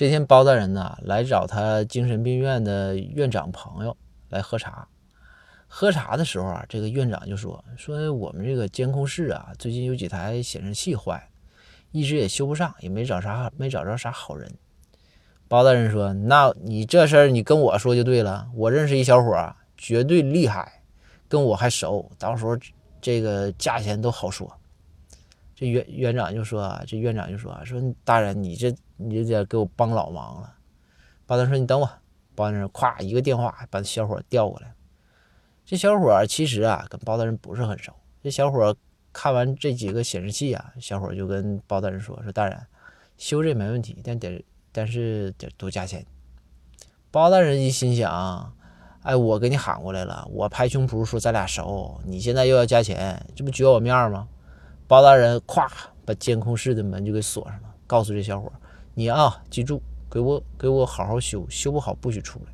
这天，包大人呢来找他精神病院的院长朋友来喝茶。喝茶的时候啊，这个院长就说：“说我们这个监控室啊，最近有几台显示器坏，一直也修不上，也没找啥，没找着啥好人。”包大人说：“那你这事儿你跟我说就对了，我认识一小伙儿，绝对厉害，跟我还熟，到时候这个价钱都好说。”这院院长就说：“啊，这院长就说啊说大人，你这你这得给我帮老忙了。”包大人说：“你等我。”包大人咵一个电话把小伙调过来。这小伙其实啊跟包大人不是很熟。这小伙看完这几个显示器啊，小伙就跟包大人说：“说大人，修这没问题，但得但是得多加钱。”包大人一心想：“哎，我给你喊过来了，我拍胸脯说咱俩熟，你现在又要加钱，这不撅我面吗？”包大人咵把监控室的门就给锁上了，告诉这小伙：“你啊，记住，给我给我好好修，修不好不许出来。”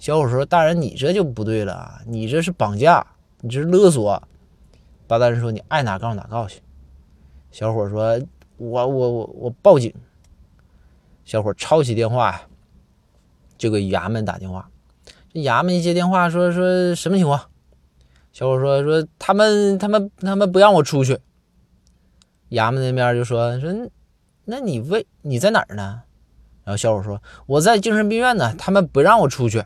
小伙说：“大人，你这就不对了，你这是绑架，你这是勒索。”包大人说：“你爱哪告哪告去。”小伙说：“我我我我报警。”小伙抄起电话呀，就给衙门打电话。这衙门一接电话，说说什么情况？小伙说：“说他们他们他们不让我出去。”衙门那边就说：“说那你为你在哪儿呢？”然后小伙说：“我在精神病院呢，他们不让我出去。”